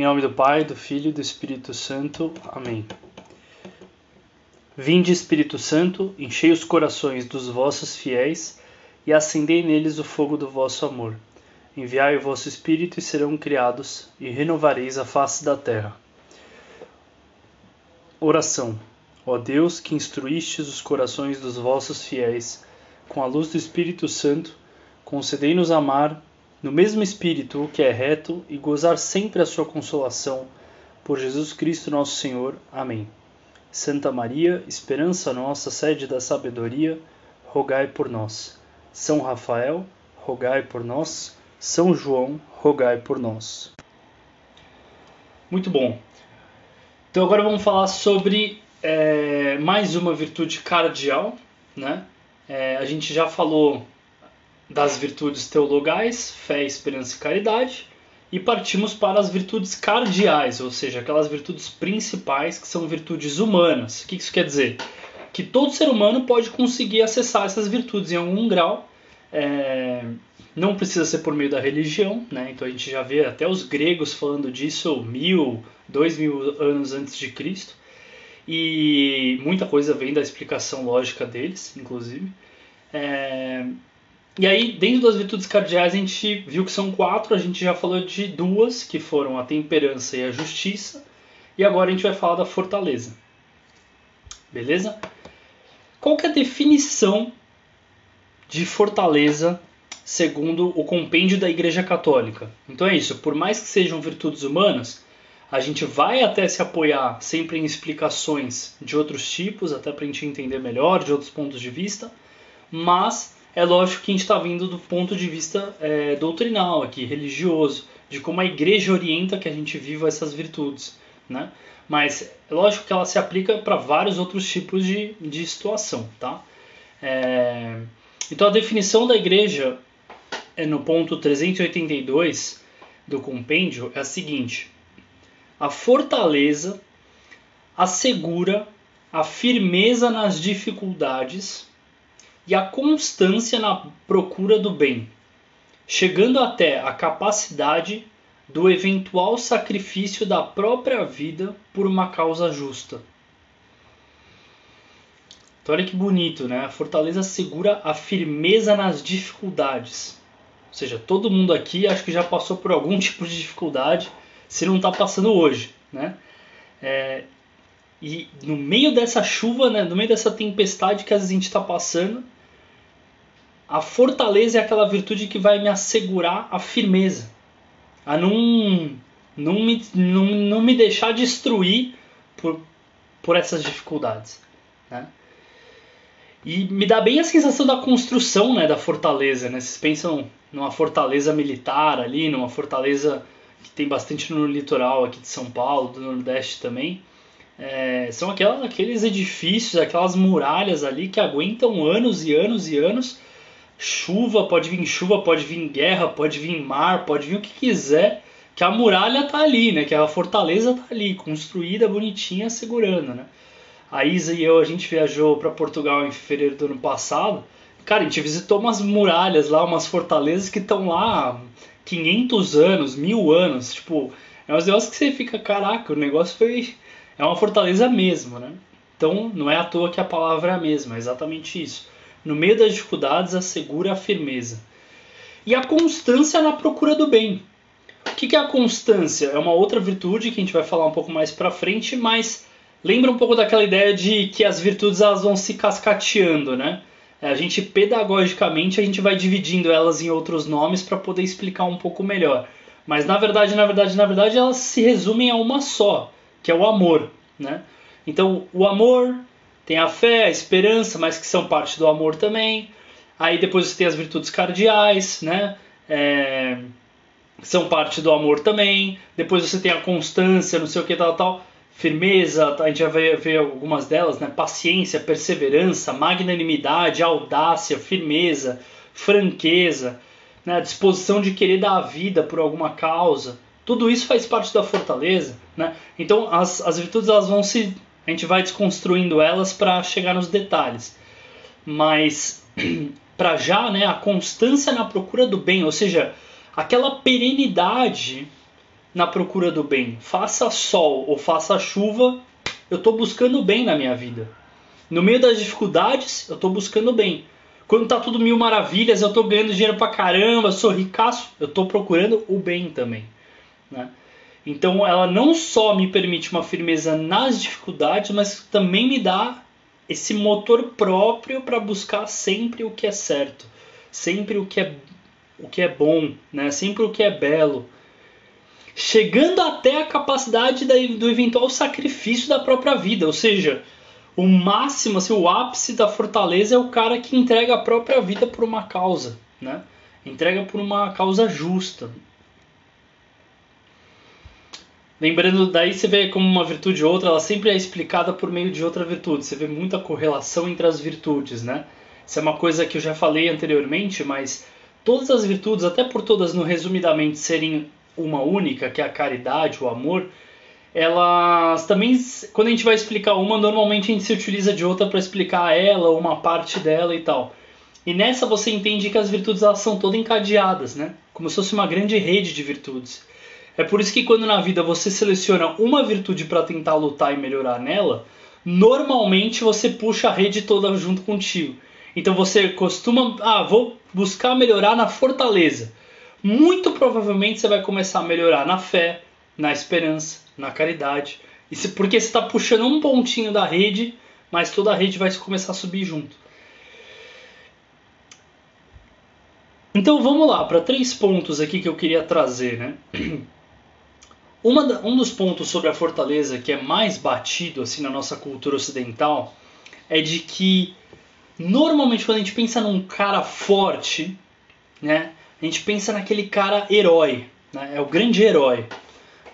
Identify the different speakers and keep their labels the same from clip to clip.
Speaker 1: Em nome do Pai, do Filho e do Espírito Santo. Amém. Vinde, Espírito Santo, enchei os corações dos vossos fiéis e acendei neles o fogo do vosso amor. Enviai o vosso Espírito e serão criados, e renovareis a face da terra. Oração. Ó Deus, que instruístes os corações dos vossos fiéis com a luz do Espírito Santo, concedei-nos amar no mesmo espírito o que é reto e gozar sempre a sua consolação. Por Jesus Cristo nosso Senhor. Amém. Santa Maria, esperança nossa, sede da sabedoria, rogai por nós. São Rafael, rogai por nós. São João, rogai por nós. Muito bom. Então agora vamos falar sobre é, mais uma virtude cardial, né? É, a gente já falou das virtudes teologais, fé, esperança e caridade, e partimos para as virtudes cardeais, ou seja, aquelas virtudes principais que são virtudes humanas. O que isso quer dizer? Que todo ser humano pode conseguir acessar essas virtudes em algum grau. É, não precisa ser por meio da religião, né? Então a gente já vê até os gregos falando disso mil, dois mil anos antes de Cristo. E muita coisa vem da explicação lógica deles, inclusive. É, e aí, dentro das virtudes cardeais, a gente viu que são quatro, a gente já falou de duas, que foram a temperança e a justiça, e agora a gente vai falar da fortaleza. Beleza? Qual que é a definição de fortaleza segundo o compêndio da Igreja Católica? Então é isso, por mais que sejam virtudes humanas, a gente vai até se apoiar sempre em explicações de outros tipos, até para a gente entender melhor, de outros pontos de vista, mas é lógico que a gente está vindo do ponto de vista é, doutrinal aqui, religioso, de como a igreja orienta que a gente viva essas virtudes, né? Mas é lógico que ela se aplica para vários outros tipos de, de situação, tá? É, então a definição da igreja é no ponto 382 do compêndio é a seguinte: a fortaleza assegura a firmeza nas dificuldades e a constância na procura do bem, chegando até a capacidade do eventual sacrifício da própria vida por uma causa justa. Então, olha que bonito, né? A fortaleza segura a firmeza nas dificuldades. Ou seja, todo mundo aqui acho que já passou por algum tipo de dificuldade, se não está passando hoje, né? É, e no meio dessa chuva, né, no meio dessa tempestade que a gente está passando, a fortaleza é aquela virtude que vai me assegurar a firmeza, a não, não, me, não, não me deixar destruir por, por essas dificuldades. Né? E me dá bem a sensação da construção né, da fortaleza. Né? Vocês pensam numa fortaleza militar ali, numa fortaleza que tem bastante no litoral aqui de São Paulo, do Nordeste também. É, são aquelas, aqueles edifícios, aquelas muralhas ali que aguentam anos e anos e anos chuva, pode vir chuva, pode vir guerra, pode vir mar, pode vir o que quiser, que a muralha tá ali, né? Que a fortaleza tá ali, construída, bonitinha, segurando, né? A Isa e eu, a gente viajou para Portugal em fevereiro do ano passado. Cara, a gente visitou umas muralhas lá, umas fortalezas que estão lá há 500 anos, mil anos. Tipo, é um negócio que você fica, caraca, o negócio foi. É uma fortaleza mesmo, né? Então, não é à toa que a palavra é a mesma, é exatamente isso no meio das dificuldades, assegura a firmeza. E a constância na procura do bem. O que é a constância? É uma outra virtude que a gente vai falar um pouco mais para frente, mas lembra um pouco daquela ideia de que as virtudes elas vão se cascateando, né? A gente pedagogicamente a gente vai dividindo elas em outros nomes para poder explicar um pouco melhor. Mas na verdade, na verdade, na verdade, elas se resumem a uma só, que é o amor, né? Então, o amor tem a fé, a esperança, mas que são parte do amor também. Aí depois você tem as virtudes cardeais, né? É, são parte do amor também. Depois você tem a constância, não sei o que, tal, tal. Firmeza, a gente já vai ver algumas delas, né? Paciência, perseverança, magnanimidade, audácia, firmeza, franqueza, né? disposição de querer dar a vida por alguma causa. Tudo isso faz parte da fortaleza, né? Então as, as virtudes elas vão se a gente vai desconstruindo elas para chegar nos detalhes. Mas para já, né, a constância na procura do bem, ou seja, aquela perenidade na procura do bem. Faça sol ou faça chuva, eu estou buscando o bem na minha vida. No meio das dificuldades, eu estou buscando o bem. Quando tá tudo mil maravilhas, eu estou ganhando dinheiro pra caramba, sou ricaço, eu estou procurando o bem também. Né? Então ela não só me permite uma firmeza nas dificuldades, mas também me dá esse motor próprio para buscar sempre o que é certo, sempre o que é, o que é bom, né? sempre o que é belo. Chegando até a capacidade do eventual sacrifício da própria vida, ou seja, o máximo, assim, o ápice da fortaleza é o cara que entrega a própria vida por uma causa, né? entrega por uma causa justa. Lembrando, daí você vê como uma virtude ou outra, ela sempre é explicada por meio de outra virtude. Você vê muita correlação entre as virtudes, né? Isso é uma coisa que eu já falei anteriormente, mas todas as virtudes, até por todas no resumidamente serem uma única, que é a caridade, o amor, elas também, quando a gente vai explicar uma, normalmente a gente se utiliza de outra para explicar ela, uma parte dela e tal. E nessa você entende que as virtudes elas são todas encadeadas, né? Como se fosse uma grande rede de virtudes. É por isso que quando na vida você seleciona uma virtude para tentar lutar e melhorar nela, normalmente você puxa a rede toda junto contigo. Então você costuma, ah, vou buscar melhorar na fortaleza. Muito provavelmente você vai começar a melhorar na fé, na esperança, na caridade. Isso porque você está puxando um pontinho da rede, mas toda a rede vai começar a subir junto. Então vamos lá para três pontos aqui que eu queria trazer, né? Uma, um dos pontos sobre a fortaleza que é mais batido assim na nossa cultura ocidental é de que normalmente quando a gente pensa num cara forte, né, a gente pensa naquele cara herói, né, é o grande herói.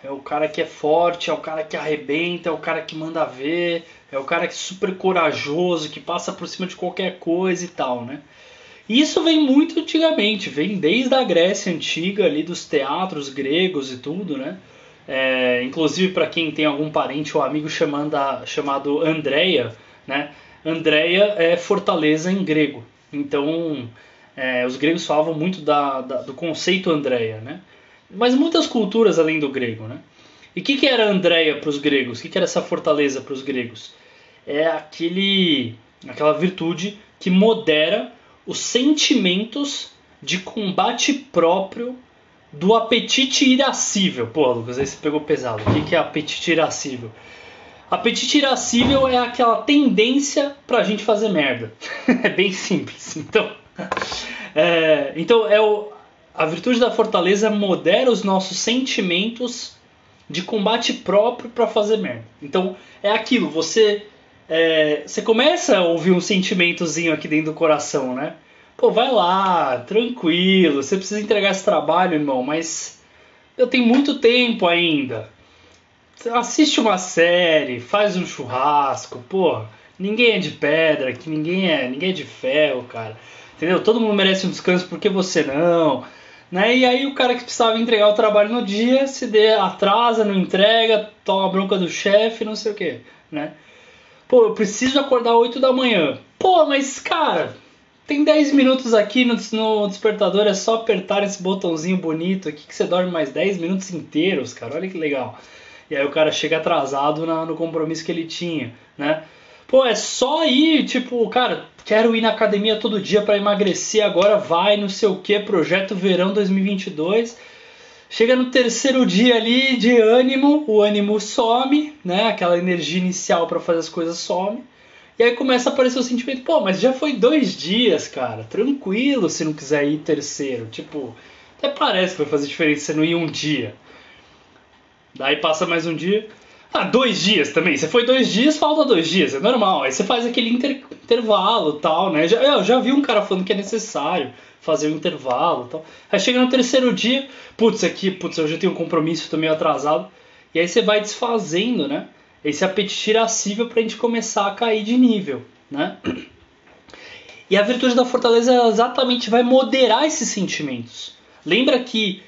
Speaker 1: É o cara que é forte, é o cara que arrebenta, é o cara que manda ver, é o cara que é super corajoso, que passa por cima de qualquer coisa e tal, né? E isso vem muito antigamente, vem desde a Grécia antiga ali dos teatros gregos e tudo, né? É, inclusive para quem tem algum parente ou amigo chamando chamado Andreia, né? Andreia é fortaleza em grego. Então é, os gregos falavam muito da, da, do conceito Andreia, né? Mas muitas culturas além do grego, né? E o que, que era Andreia para os gregos? O que, que era essa fortaleza para os gregos? É aquele, aquela virtude que modera os sentimentos de combate próprio do apetite irascível. Pô, Lucas, aí você pegou pesado. O que é apetite irascível? Apetite irascível é aquela tendência pra gente fazer merda. é bem simples. Então, é, então é o, a virtude da fortaleza modera os nossos sentimentos de combate próprio para fazer merda. Então é aquilo, você é, você começa a ouvir um sentimentozinho aqui dentro do coração, né? Pô, vai lá, tranquilo, você precisa entregar esse trabalho, irmão, mas eu tenho muito tempo ainda. Assiste uma série, faz um churrasco, pô. Ninguém é de pedra, que ninguém é, ninguém é de ferro, cara. Entendeu? Todo mundo merece um descanso, por que você não? Né? E aí o cara que precisava entregar o trabalho no dia se dê, atrasa, não entrega, toma bronca do chefe, não sei o que, né? Pô, eu preciso acordar 8 da manhã. Pô, mas cara, tem 10 minutos aqui no, no, despertador, é só apertar esse botãozinho bonito aqui que você dorme mais 10 minutos inteiros, cara. Olha que legal. E aí o cara chega atrasado na, no compromisso que ele tinha, né? Pô, é só ir, tipo, cara, quero ir na academia todo dia para emagrecer, agora vai, não sei o que, projeto verão 2022. Chega no terceiro dia ali de ânimo, o ânimo some, né? Aquela energia inicial para fazer as coisas some. E aí começa a aparecer o sentimento, pô, mas já foi dois dias, cara. Tranquilo se não quiser ir terceiro. Tipo, até parece que vai fazer diferença você não ir um dia. Daí passa mais um dia. Ah, dois dias também. Você foi dois dias, falta dois dias. É normal. Aí você faz aquele inter intervalo tal, né? Já, eu já vi um cara falando que é necessário fazer o um intervalo tal. Aí chega no terceiro dia, putz, aqui, putz, eu já tenho um compromisso, tô meio atrasado. E aí você vai desfazendo, né? Esse apetite irascível para a gente começar a cair de nível, né? E a virtude da fortaleza exatamente vai moderar esses sentimentos. Lembra que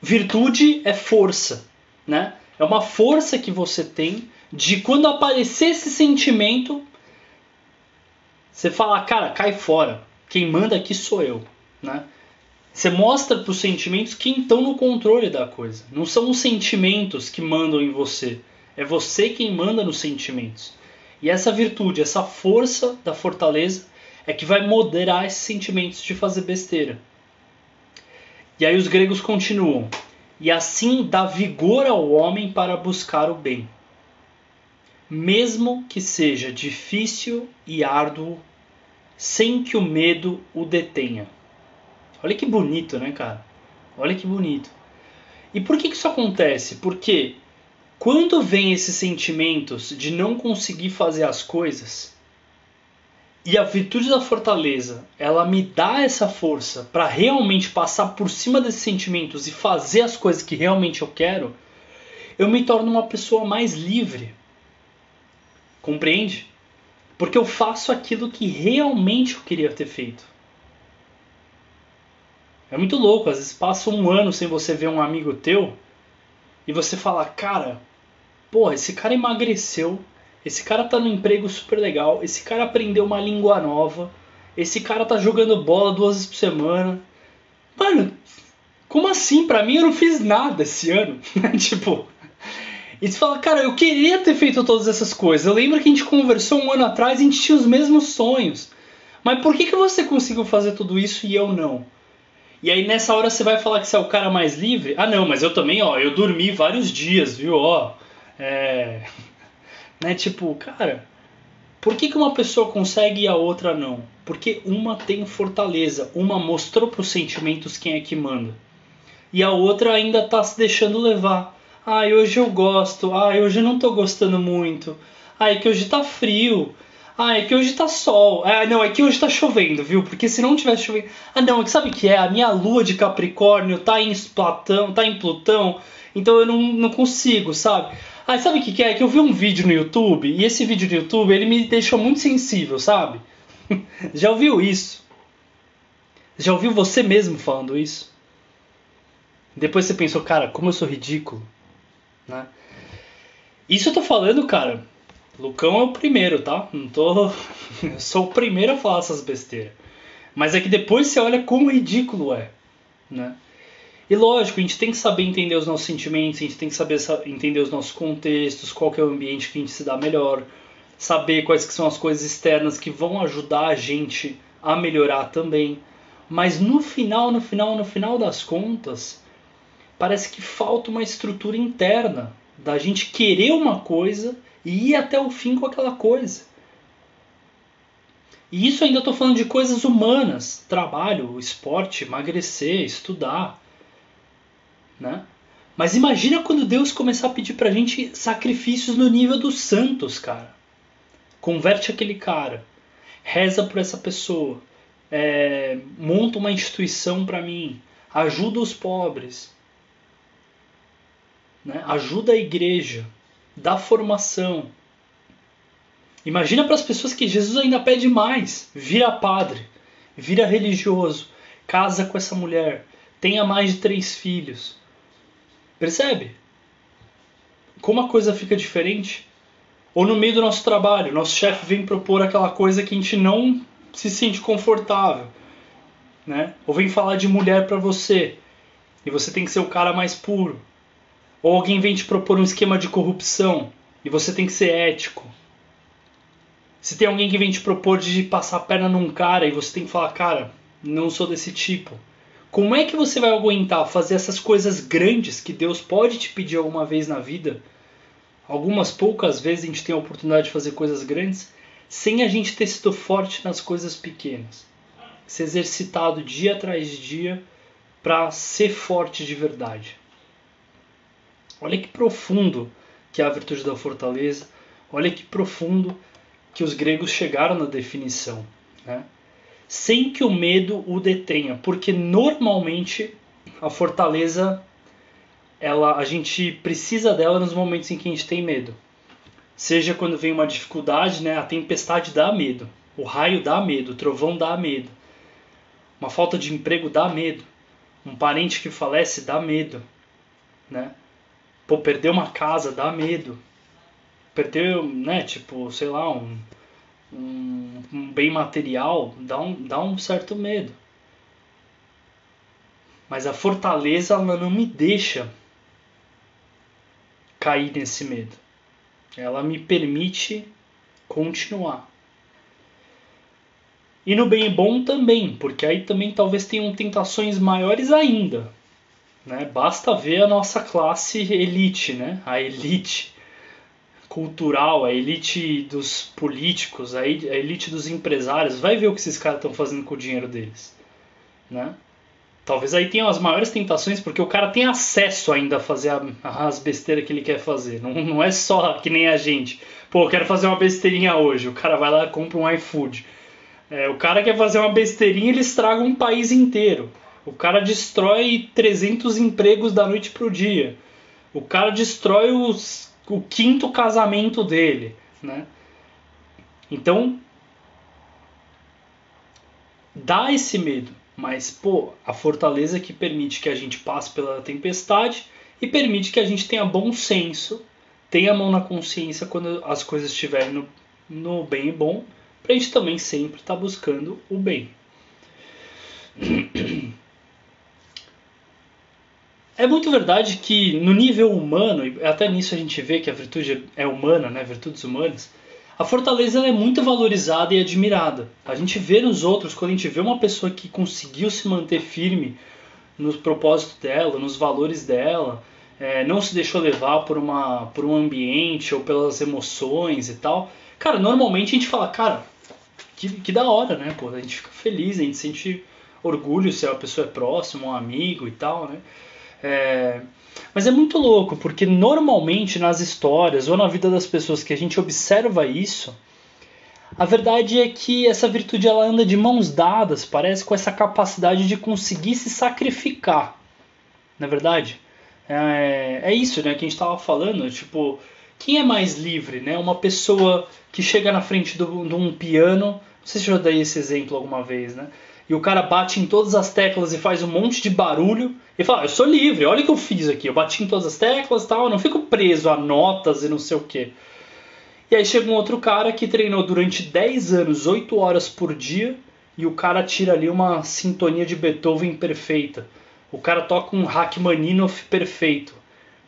Speaker 1: virtude é força, né? É uma força que você tem de quando aparecer esse sentimento, você fala, cara, cai fora. Quem manda aqui sou eu, né? Você mostra para os sentimentos quem estão no controle da coisa. Não são os sentimentos que mandam em você. É você quem manda nos sentimentos. E essa virtude, essa força da fortaleza é que vai moderar esses sentimentos de fazer besteira. E aí os gregos continuam. E assim dá vigor ao homem para buscar o bem, mesmo que seja difícil e árduo, sem que o medo o detenha. Olha que bonito, né, cara? Olha que bonito. E por que, isso acontece? Porque quando vem esses sentimentos de não conseguir fazer as coisas, e a virtude da fortaleza, ela me dá essa força para realmente passar por cima desses sentimentos e fazer as coisas que realmente eu quero, eu me torno uma pessoa mais livre. Compreende? Porque eu faço aquilo que realmente eu queria ter feito. É muito louco, às vezes passa um ano sem você ver um amigo teu e você fala, cara, pô, esse cara emagreceu, esse cara tá no emprego super legal, esse cara aprendeu uma língua nova, esse cara tá jogando bola duas vezes por semana. Mano, como assim? Pra mim eu não fiz nada esse ano. tipo. E você fala, cara, eu queria ter feito todas essas coisas. Eu lembro que a gente conversou um ano atrás e a gente tinha os mesmos sonhos. Mas por que, que você conseguiu fazer tudo isso e eu não? E aí nessa hora você vai falar que você é o cara mais livre? Ah não, mas eu também, ó, eu dormi vários dias, viu? Ó, é... Né, tipo, cara, por que, que uma pessoa consegue e a outra não? Porque uma tem fortaleza, uma mostrou para os sentimentos quem é que manda. E a outra ainda tá se deixando levar. Ai, hoje eu gosto. Ai, hoje eu não tô gostando muito. Ai, que hoje tá frio. Ah, é que hoje tá sol. Ah, não, é que hoje tá chovendo, viu? Porque se não tivesse chovendo. Ah, não, é que sabe o que é? A minha lua de Capricórnio tá em Platão, tá em Plutão, então eu não, não consigo, sabe? Ah, sabe o que, que é? Que eu vi um vídeo no YouTube e esse vídeo no YouTube ele me deixou muito sensível, sabe? Já ouviu isso? Já ouviu você mesmo falando isso? Depois você pensou, cara, como eu sou ridículo, né? Isso eu tô falando, cara, Lucão é o primeiro, tá? Não tô. Eu sou o primeiro a falar essas besteiras. Mas é que depois você olha como ridículo é, né? E lógico, a gente tem que saber entender os nossos sentimentos, a gente tem que saber entender os nossos contextos, qual é o ambiente que a gente se dá melhor, saber quais que são as coisas externas que vão ajudar a gente a melhorar também. Mas no final, no final, no final das contas, parece que falta uma estrutura interna da gente querer uma coisa e ir até o fim com aquela coisa. E isso ainda estou falando de coisas humanas, trabalho, esporte, emagrecer, estudar, né? Mas imagina quando Deus começar a pedir para a gente sacrifícios no nível dos santos, cara. Converte aquele cara, reza por essa pessoa, é, monta uma instituição para mim, ajuda os pobres, né? ajuda a igreja da formação. Imagina para as pessoas que Jesus ainda pede mais: vira padre, vira religioso, casa com essa mulher, tenha mais de três filhos. Percebe? Como a coisa fica diferente? Ou no meio do nosso trabalho, nosso chefe vem propor aquela coisa que a gente não se sente confortável, né? Ou vem falar de mulher para você e você tem que ser o cara mais puro. Ou alguém vem te propor um esquema de corrupção e você tem que ser ético. Se tem alguém que vem te propor de passar a perna num cara e você tem que falar, cara, não sou desse tipo. Como é que você vai aguentar fazer essas coisas grandes que Deus pode te pedir alguma vez na vida? Algumas poucas vezes a gente tem a oportunidade de fazer coisas grandes sem a gente ter sido forte nas coisas pequenas. Ser exercitado dia atrás dia para ser forte de verdade. Olha que profundo que é a virtude da fortaleza. Olha que profundo que os gregos chegaram na definição. Né? Sem que o medo o detenha, porque normalmente a fortaleza ela, a gente precisa dela nos momentos em que a gente tem medo. Seja quando vem uma dificuldade, né? a tempestade dá medo, o raio dá medo, o trovão dá medo, uma falta de emprego dá medo, um parente que falece dá medo. Né? Pô, perder uma casa dá medo. Perder, né, tipo, sei lá, um, um, um bem material dá um, dá um certo medo. Mas a fortaleza ela não me deixa cair nesse medo. Ela me permite continuar. E no bem bom também, porque aí também talvez tenham tentações maiores ainda. Né? Basta ver a nossa classe elite, né? a elite cultural, a elite dos políticos, a elite dos empresários. Vai ver o que esses caras estão fazendo com o dinheiro deles. Né? Talvez aí tenham as maiores tentações, porque o cara tem acesso ainda a fazer as besteiras que ele quer fazer. Não, não é só que nem a gente. Pô, eu quero fazer uma besteirinha hoje. O cara vai lá e compra um iFood. É, o cara quer fazer uma besteirinha ele estraga um país inteiro. O cara destrói 300 empregos da noite pro dia. O cara destrói os, o quinto casamento dele, né? Então, dá esse medo, mas pô, a fortaleza que permite que a gente passe pela tempestade e permite que a gente tenha bom senso, tenha a mão na consciência quando as coisas estiverem no, no bem e bom para a gente também sempre estar tá buscando o bem. É muito verdade que no nível humano, e até nisso a gente vê que a virtude é humana, né, virtudes humanas, a fortaleza é muito valorizada e admirada. A gente vê nos outros, quando a gente vê uma pessoa que conseguiu se manter firme no propósito dela, nos valores dela, é, não se deixou levar por, uma, por um ambiente ou pelas emoções e tal. Cara, normalmente a gente fala, cara, que, que da hora, né? Pô, a gente fica feliz, a gente sente orgulho se a pessoa é próxima, um amigo e tal, né? É, mas é muito louco, porque normalmente nas histórias ou na vida das pessoas que a gente observa isso, a verdade é que essa virtude ela anda de mãos dadas, parece com essa capacidade de conseguir se sacrificar. Na é verdade, é, é isso, né, que a gente estava falando, tipo, quem é mais livre, né? Uma pessoa que chega na frente de um piano não sei se eu já dei esse exemplo alguma vez, né? E o cara bate em todas as teclas e faz um monte de barulho e fala: Eu sou livre, olha o que eu fiz aqui. Eu bati em todas as teclas e tal, eu não fico preso a notas e não sei o que. E aí chega um outro cara que treinou durante 10 anos, 8 horas por dia, e o cara tira ali uma sintonia de Beethoven perfeita. O cara toca um Rachmaninoff perfeito,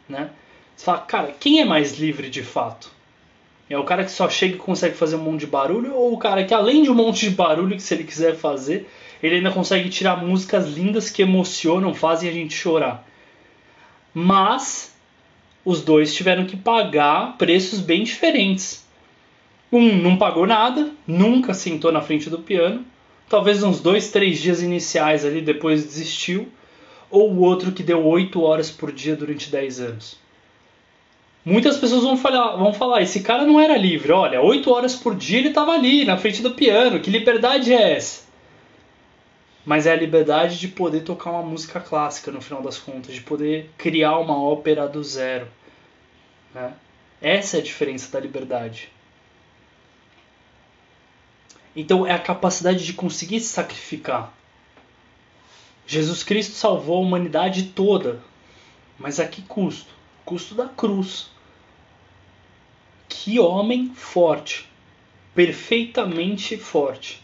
Speaker 1: né? Você fala, cara, quem é mais livre de fato? É o cara que só chega e consegue fazer um monte de barulho, ou o cara que além de um monte de barulho que se ele quiser fazer, ele ainda consegue tirar músicas lindas que emocionam, fazem a gente chorar. Mas os dois tiveram que pagar preços bem diferentes. Um não pagou nada, nunca sentou na frente do piano, talvez uns dois, três dias iniciais ali depois desistiu, ou o outro que deu oito horas por dia durante dez anos. Muitas pessoas vão falar, vão falar, esse cara não era livre. Olha, oito horas por dia ele estava ali, na frente do piano. Que liberdade é essa? Mas é a liberdade de poder tocar uma música clássica, no final das contas, de poder criar uma ópera do zero. Né? Essa é a diferença da liberdade. Então é a capacidade de conseguir se sacrificar. Jesus Cristo salvou a humanidade toda, mas a que custo? Custo da cruz. Que homem forte, perfeitamente forte.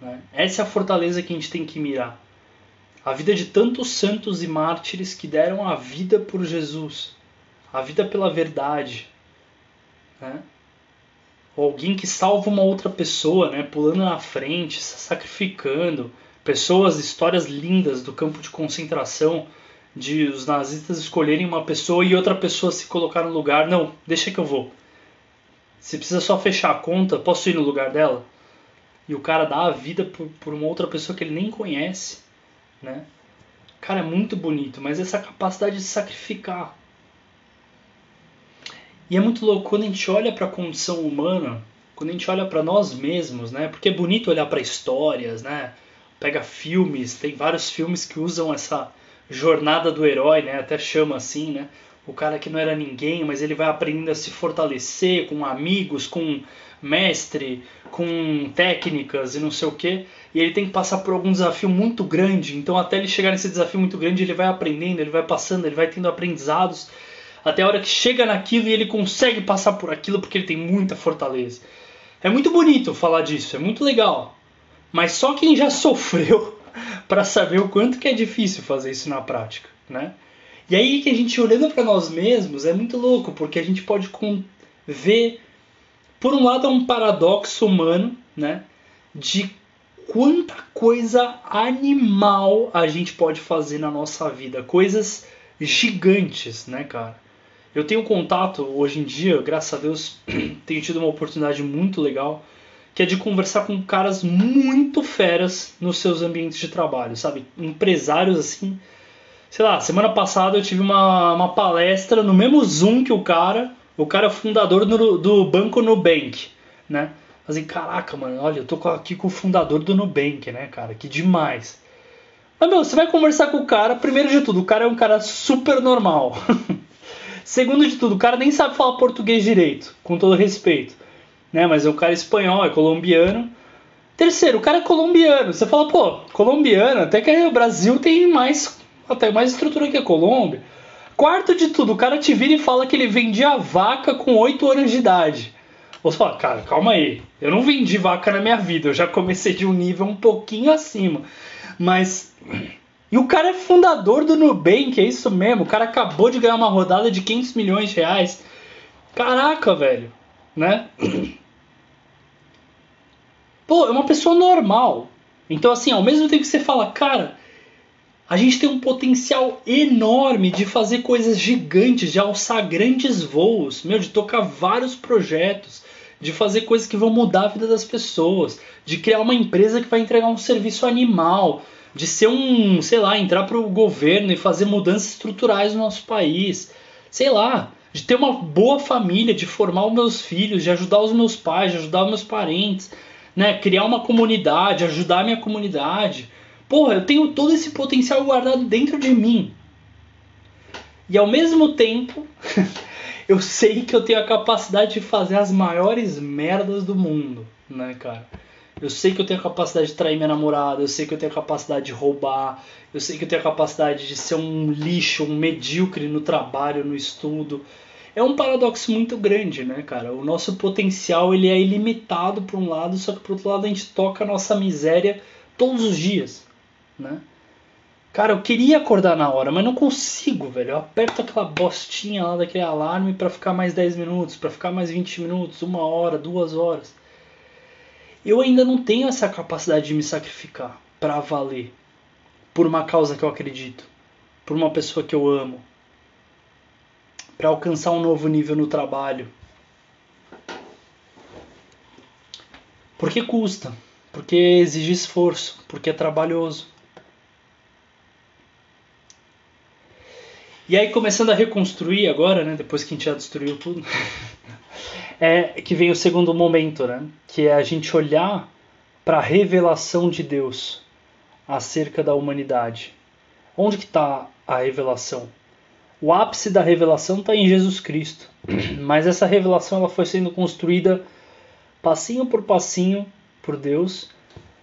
Speaker 1: Né? Essa é a fortaleza que a gente tem que mirar. A vida de tantos santos e mártires que deram a vida por Jesus, a vida pela verdade. Né? Ou alguém que salva uma outra pessoa, né? pulando na frente, se sacrificando. Pessoas, histórias lindas do campo de concentração, de os nazistas escolherem uma pessoa e outra pessoa se colocar no lugar. Não, deixa que eu vou. Você precisa só fechar a conta, posso ir no lugar dela? E o cara dá a vida por, por uma outra pessoa que ele nem conhece, né? Cara, é muito bonito, mas essa capacidade de sacrificar. E é muito louco quando a gente olha para a condição humana, quando a gente olha para nós mesmos, né? Porque é bonito olhar para histórias, né? Pega filmes, tem vários filmes que usam essa jornada do herói, né? Até chama assim, né? O cara que não era ninguém, mas ele vai aprendendo a se fortalecer com amigos, com mestre, com técnicas e não sei o que. E ele tem que passar por algum desafio muito grande. Então, até ele chegar nesse desafio muito grande, ele vai aprendendo, ele vai passando, ele vai tendo aprendizados. Até a hora que chega naquilo e ele consegue passar por aquilo porque ele tem muita fortaleza. É muito bonito falar disso, é muito legal. Mas só quem já sofreu para saber o quanto que é difícil fazer isso na prática, né? E aí que a gente olhando para nós mesmos é muito louco, porque a gente pode ver por um lado é um paradoxo humano, né, de quanta coisa animal a gente pode fazer na nossa vida, coisas gigantes, né, cara? Eu tenho contato hoje em dia, graças a Deus, tenho tido uma oportunidade muito legal, que é de conversar com caras muito feras nos seus ambientes de trabalho, sabe? Empresários assim. Sei lá, semana passada eu tive uma, uma palestra no mesmo Zoom que o cara, o cara é fundador do, do banco Nubank, né? Assim, caraca, mano, olha, eu tô aqui com o fundador do Nubank, né, cara? Que demais. Mas, meu, você vai conversar com o cara, primeiro de tudo, o cara é um cara super normal. Segundo de tudo, o cara nem sabe falar português direito, com todo respeito. Né? Mas é um cara espanhol, é colombiano. Terceiro, o cara é colombiano. Você fala, pô, colombiano, até que o Brasil tem mais, até mais estrutura que a Colômbia. Quarto de tudo, o cara te vira e fala que ele vendia vaca com 8 anos de idade. Você fala, cara, calma aí. Eu não vendi vaca na minha vida, eu já comecei de um nível um pouquinho acima. Mas e o cara é fundador do Nubank, é isso mesmo. O cara acabou de ganhar uma rodada de 500 milhões de reais. Caraca, velho, né? Pô, é uma pessoa normal. Então, assim, ao mesmo tempo que você fala, cara, a gente tem um potencial enorme de fazer coisas gigantes, de alçar grandes voos, meu, de tocar vários projetos, de fazer coisas que vão mudar a vida das pessoas, de criar uma empresa que vai entregar um serviço animal, de ser um, sei lá, entrar para o governo e fazer mudanças estruturais no nosso país, sei lá, de ter uma boa família, de formar os meus filhos, de ajudar os meus pais, de ajudar os meus parentes, né, criar uma comunidade, ajudar a minha comunidade. Porra, eu tenho todo esse potencial guardado dentro de mim. E ao mesmo tempo, eu sei que eu tenho a capacidade de fazer as maiores merdas do mundo, né, cara? Eu sei que eu tenho a capacidade de trair minha namorada, eu sei que eu tenho a capacidade de roubar, eu sei que eu tenho a capacidade de ser um lixo, um medíocre no trabalho, no estudo. É um paradoxo muito grande, né, cara? O nosso potencial ele é ilimitado por um lado, só que por outro lado a gente toca a nossa miséria todos os dias, né? Cara, eu queria acordar na hora, mas não consigo, velho. Eu aperto aquela bostinha lá daquele alarme para ficar mais 10 minutos, para ficar mais 20 minutos, uma hora, duas horas eu ainda não tenho essa capacidade de me sacrificar para valer por uma causa que eu acredito, por uma pessoa que eu amo, para alcançar um novo nível no trabalho. Porque custa, porque exige esforço, porque é trabalhoso. E aí começando a reconstruir agora, né, depois que a gente já destruiu tudo. é que vem o segundo momento, né? Que é a gente olhar para a revelação de Deus acerca da humanidade. Onde que está a revelação? O ápice da revelação está em Jesus Cristo, mas essa revelação ela foi sendo construída passinho por passinho por Deus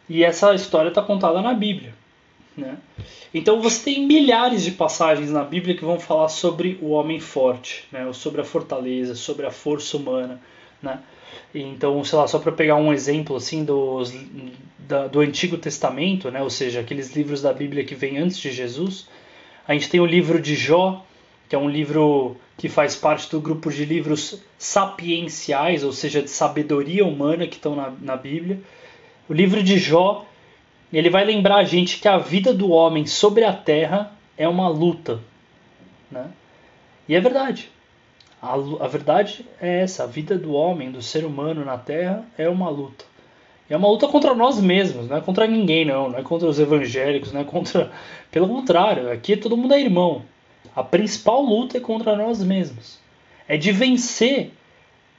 Speaker 1: e essa história está contada na Bíblia. Né? Então você tem milhares de passagens na Bíblia que vão falar sobre o homem forte, né? sobre a fortaleza, sobre a força humana. Né? Então, sei lá, só para pegar um exemplo assim dos, da, do Antigo Testamento, né? ou seja, aqueles livros da Bíblia que vêm antes de Jesus, a gente tem o livro de Jó, que é um livro que faz parte do grupo de livros sapienciais, ou seja, de sabedoria humana que estão na, na Bíblia. O livro de Jó ele vai lembrar a gente que a vida do homem sobre a terra é uma luta. Né? E é verdade. A, a verdade é essa: a vida do homem, do ser humano na terra é uma luta. E é uma luta contra nós mesmos, não é contra ninguém, não. Não é contra os evangélicos, não é contra. Pelo contrário, aqui todo mundo é irmão. A principal luta é contra nós mesmos. É de vencer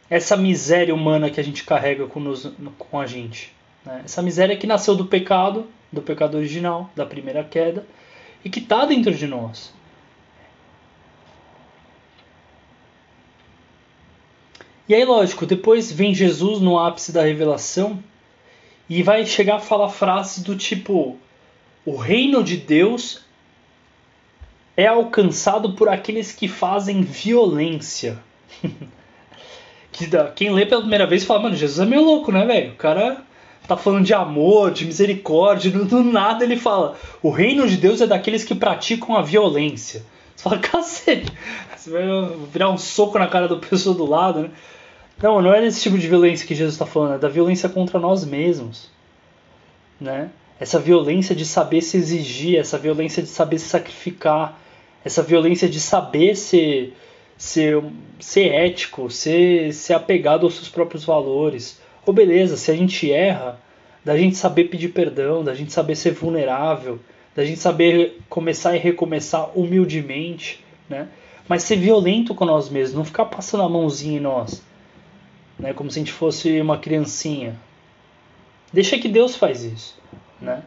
Speaker 1: essa miséria humana que a gente carrega com, nos, com a gente. Né? Essa miséria que nasceu do pecado, do pecado original, da primeira queda, e que está dentro de nós. E aí, lógico, depois vem Jesus no ápice da revelação e vai chegar a falar frases do tipo: o reino de Deus é alcançado por aqueles que fazem violência. que quem lê pela primeira vez fala, mano, Jesus é meio louco, né, velho? O cara tá falando de amor, de misericórdia, do, nada ele fala: o reino de Deus é daqueles que praticam a violência. Você fala, cacete, você vai virar um soco na cara da pessoa do lado, né? Não, não é desse tipo de violência que Jesus está falando, é da violência contra nós mesmos, né? Essa violência de saber se exigir, essa violência de saber se sacrificar, essa violência de saber ser, ser, ser ético, ser, ser apegado aos seus próprios valores. Ou beleza, se a gente erra, da gente saber pedir perdão, da gente saber ser vulnerável, da gente saber começar e recomeçar humildemente, né? Mas ser violento com nós mesmos, não ficar passando a mãozinha em nós, né? Como se a gente fosse uma criancinha. Deixa que Deus faz isso, né?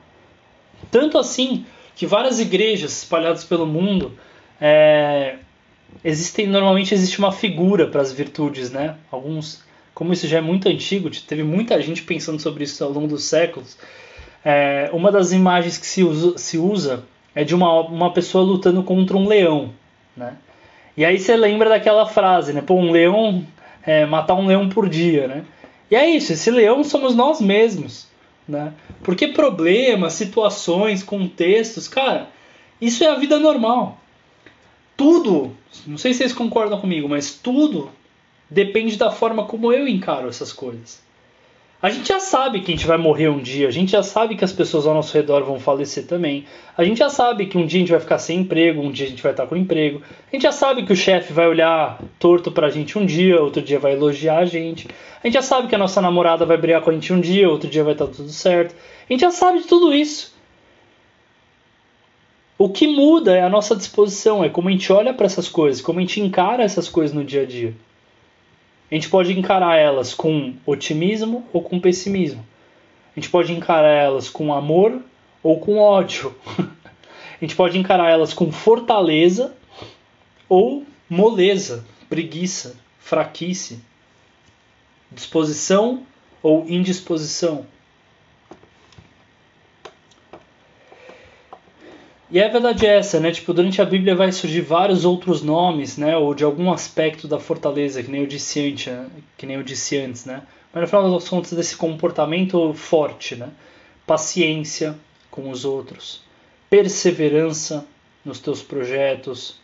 Speaker 1: Tanto assim que várias igrejas espalhadas pelo mundo é, existem normalmente existe uma figura para as virtudes, né? Alguns, como isso já é muito antigo, teve muita gente pensando sobre isso ao longo dos séculos. É, uma das imagens que se usa, se usa é de uma, uma pessoa lutando contra um leão, né? E aí você lembra daquela frase, né? Pô, um leão é, matar um leão por dia, né? E é isso, esse leão somos nós mesmos, né? Porque problemas, situações, contextos, cara, isso é a vida normal tudo, não sei se vocês concordam comigo, mas tudo depende da forma como eu encaro essas coisas. A gente já sabe que a gente vai morrer um dia, a gente já sabe que as pessoas ao nosso redor vão falecer também. A gente já sabe que um dia a gente vai ficar sem emprego, um dia a gente vai estar com emprego. A gente já sabe que o chefe vai olhar torto pra gente um dia, outro dia vai elogiar a gente. A gente já sabe que a nossa namorada vai brigar com a gente um dia, outro dia vai estar tudo certo. A gente já sabe de tudo isso. O que muda é a nossa disposição, é como a gente olha para essas coisas, como a gente encara essas coisas no dia a dia. A gente pode encarar elas com otimismo ou com pessimismo. A gente pode encarar elas com amor ou com ódio. a gente pode encarar elas com fortaleza ou moleza, preguiça, fraquice, disposição ou indisposição. E a verdade é essa, né? Tipo, durante a Bíblia vai surgir vários outros nomes, né? Ou de algum aspecto da fortaleza, que nem eu disse antes, né? que nem eu disse antes, né? Mas no final das contas desse comportamento forte, né? Paciência com os outros, perseverança nos teus projetos,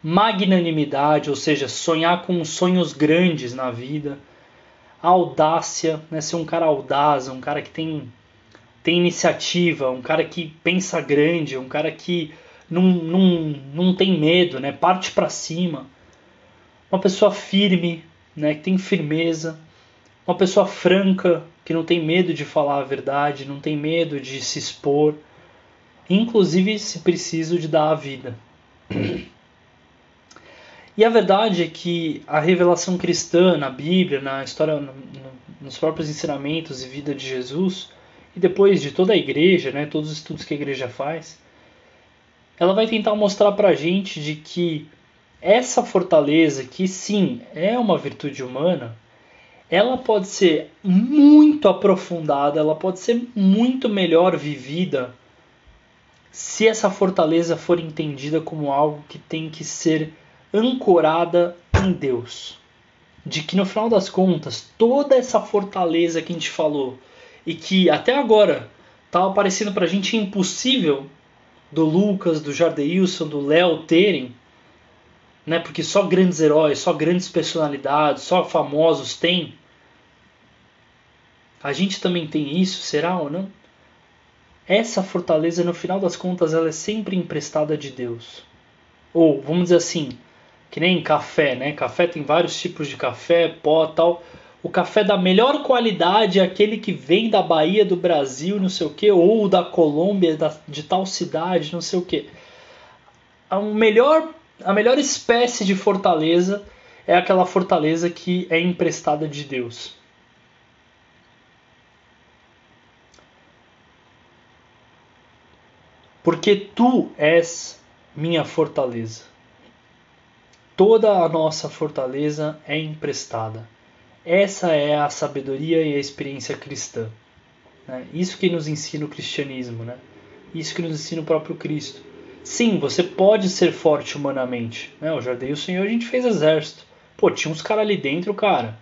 Speaker 1: magnanimidade, ou seja, sonhar com sonhos grandes na vida, audácia, né? Ser um cara audaz, um cara que tem tem iniciativa, um cara que pensa grande, um cara que não, não, não tem medo, né? parte para cima. Uma pessoa firme, né? que tem firmeza. Uma pessoa franca, que não tem medo de falar a verdade, não tem medo de se expor. Inclusive, se preciso, de dar a vida. E a verdade é que a revelação cristã na Bíblia, na história, no, no, nos próprios ensinamentos e vida de Jesus, e depois de toda a igreja, né, todos os estudos que a igreja faz, ela vai tentar mostrar para a gente de que essa fortaleza, que sim é uma virtude humana, ela pode ser muito aprofundada, ela pode ser muito melhor vivida se essa fortaleza for entendida como algo que tem que ser ancorada em Deus. De que no final das contas, toda essa fortaleza que a gente falou, e que até agora estava parecendo para a gente impossível do Lucas, do Jardeilson, do Léo terem, né? Porque só grandes heróis, só grandes personalidades, só famosos têm. A gente também tem isso, será ou não? Essa fortaleza, no final das contas, ela é sempre emprestada de Deus. Ou, vamos dizer assim, que nem café, né? Café tem vários tipos de café, pó tal o café da melhor qualidade é aquele que vem da Bahia do Brasil, não sei o que, ou da Colômbia, da, de tal cidade, não sei o que. A melhor, a melhor espécie de fortaleza é aquela fortaleza que é emprestada de Deus. Porque tu és minha fortaleza. Toda a nossa fortaleza é emprestada. Essa é a sabedoria e a experiência cristã. Né? Isso que nos ensina o cristianismo, né? Isso que nos ensina o próprio Cristo. Sim, você pode ser forte humanamente. Né? O Jardim e o Senhor a gente fez exército. Pô, tinha uns caras ali dentro, cara.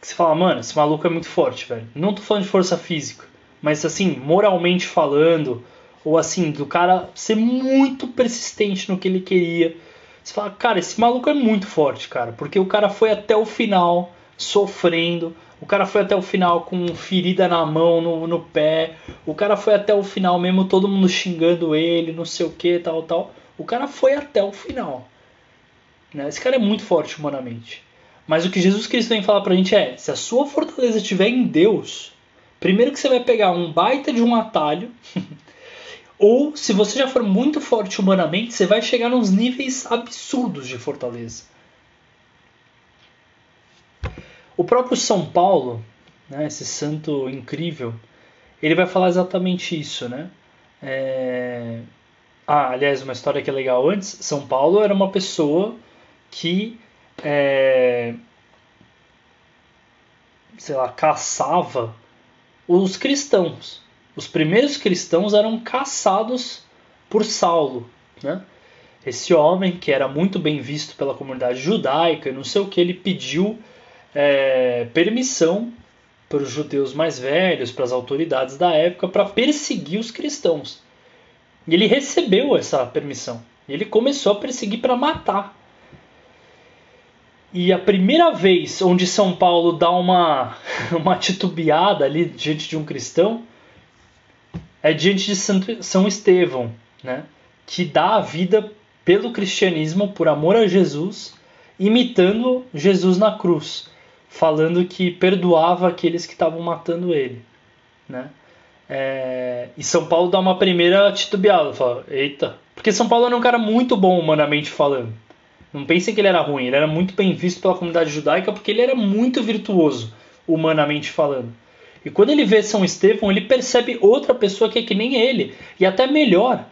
Speaker 1: Você fala, mano, esse maluco é muito forte, velho. Não tô falando de força física, mas assim, moralmente falando, ou assim, do cara ser muito persistente no que ele queria. Você fala, cara, esse maluco é muito forte, cara, porque o cara foi até o final sofrendo, o cara foi até o final com ferida na mão, no, no pé, o cara foi até o final mesmo, todo mundo xingando ele, não sei o que, tal, tal. O cara foi até o final. Né? Esse cara é muito forte humanamente. Mas o que Jesus Cristo vem falar pra gente é: se a sua fortaleza estiver em Deus, primeiro que você vai pegar um baita de um atalho, ou se você já for muito forte humanamente, você vai chegar nos níveis absurdos de fortaleza. O próprio São Paulo, né, esse santo incrível, ele vai falar exatamente isso, né? É... Ah, aliás, uma história que é legal antes. São Paulo era uma pessoa que é, sei lá, caçava os cristãos. Os primeiros cristãos eram caçados por Saulo, né? Esse homem que era muito bem visto pela comunidade judaica, não sei o que, ele pediu é, permissão para os judeus mais velhos, para as autoridades da época, para perseguir os cristãos. E ele recebeu essa permissão. Ele começou a perseguir para matar e a primeira vez onde São Paulo dá uma, uma titubeada ali diante de um cristão é diante de São Estevão, né? que dá a vida pelo cristianismo, por amor a Jesus, imitando Jesus na cruz, falando que perdoava aqueles que estavam matando ele. Né? É, e São Paulo dá uma primeira titubeada, fala, eita, porque São Paulo era um cara muito bom humanamente falando. Não pensem que ele era ruim, ele era muito bem visto pela comunidade judaica porque ele era muito virtuoso, humanamente falando. E quando ele vê São Estevão, ele percebe outra pessoa que é que nem ele, e até melhor.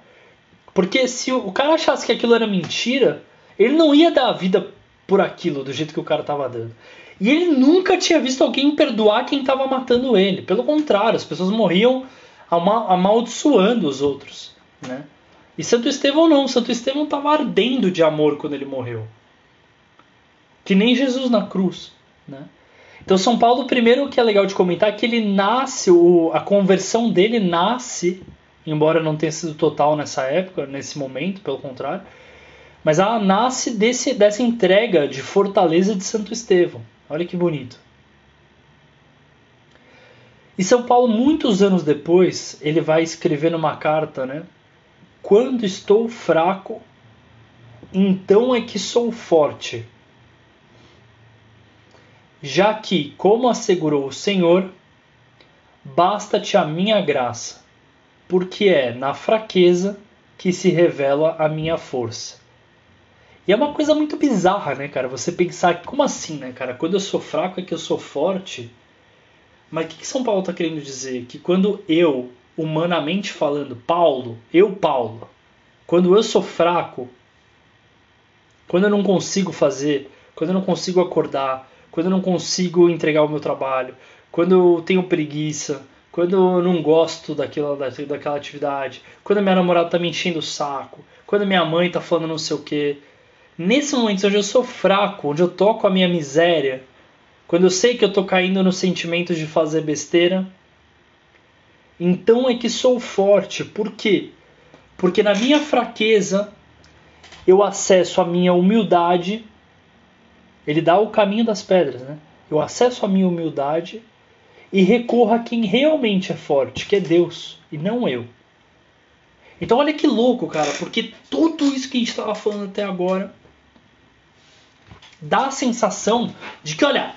Speaker 1: Porque se o cara achasse que aquilo era mentira, ele não ia dar a vida por aquilo, do jeito que o cara estava dando. E ele nunca tinha visto alguém perdoar quem estava matando ele. Pelo contrário, as pessoas morriam amaldiçoando os outros. Né? E Santo Estevão não, Santo Estevão estava ardendo de amor quando ele morreu. Que nem Jesus na cruz. Né? Então São Paulo, primeiro que é legal de comentar, é que ele nasce, o, a conversão dele nasce, embora não tenha sido total nessa época, nesse momento, pelo contrário, mas ela nasce desse, dessa entrega de fortaleza de Santo Estevão. Olha que bonito. E São Paulo, muitos anos depois, ele vai escrever numa carta, né? Quando estou fraco, então é que sou forte. Já que, como assegurou o Senhor, basta-te a minha graça, porque é na fraqueza que se revela a minha força. E é uma coisa muito bizarra, né, cara? Você pensar, como assim, né, cara? Quando eu sou fraco é que eu sou forte. Mas o que, que São Paulo está querendo dizer? Que quando eu humanamente falando, Paulo, eu, Paulo, quando eu sou fraco, quando eu não consigo fazer, quando eu não consigo acordar, quando eu não consigo entregar o meu trabalho, quando eu tenho preguiça, quando eu não gosto daquela, daquela atividade, quando a minha namorada tá me enchendo o saco, quando minha mãe tá falando não sei o que. Nesse momento onde eu sou fraco, onde eu toco a minha miséria, quando eu sei que eu tô caindo no sentimento de fazer besteira, então é que sou forte. Por quê? Porque na minha fraqueza eu acesso a minha humildade. Ele dá o caminho das pedras, né? Eu acesso a minha humildade e recorro a quem realmente é forte, que é Deus e não eu. Então olha que louco, cara, porque tudo isso que a gente estava falando até agora dá a sensação de que, olha,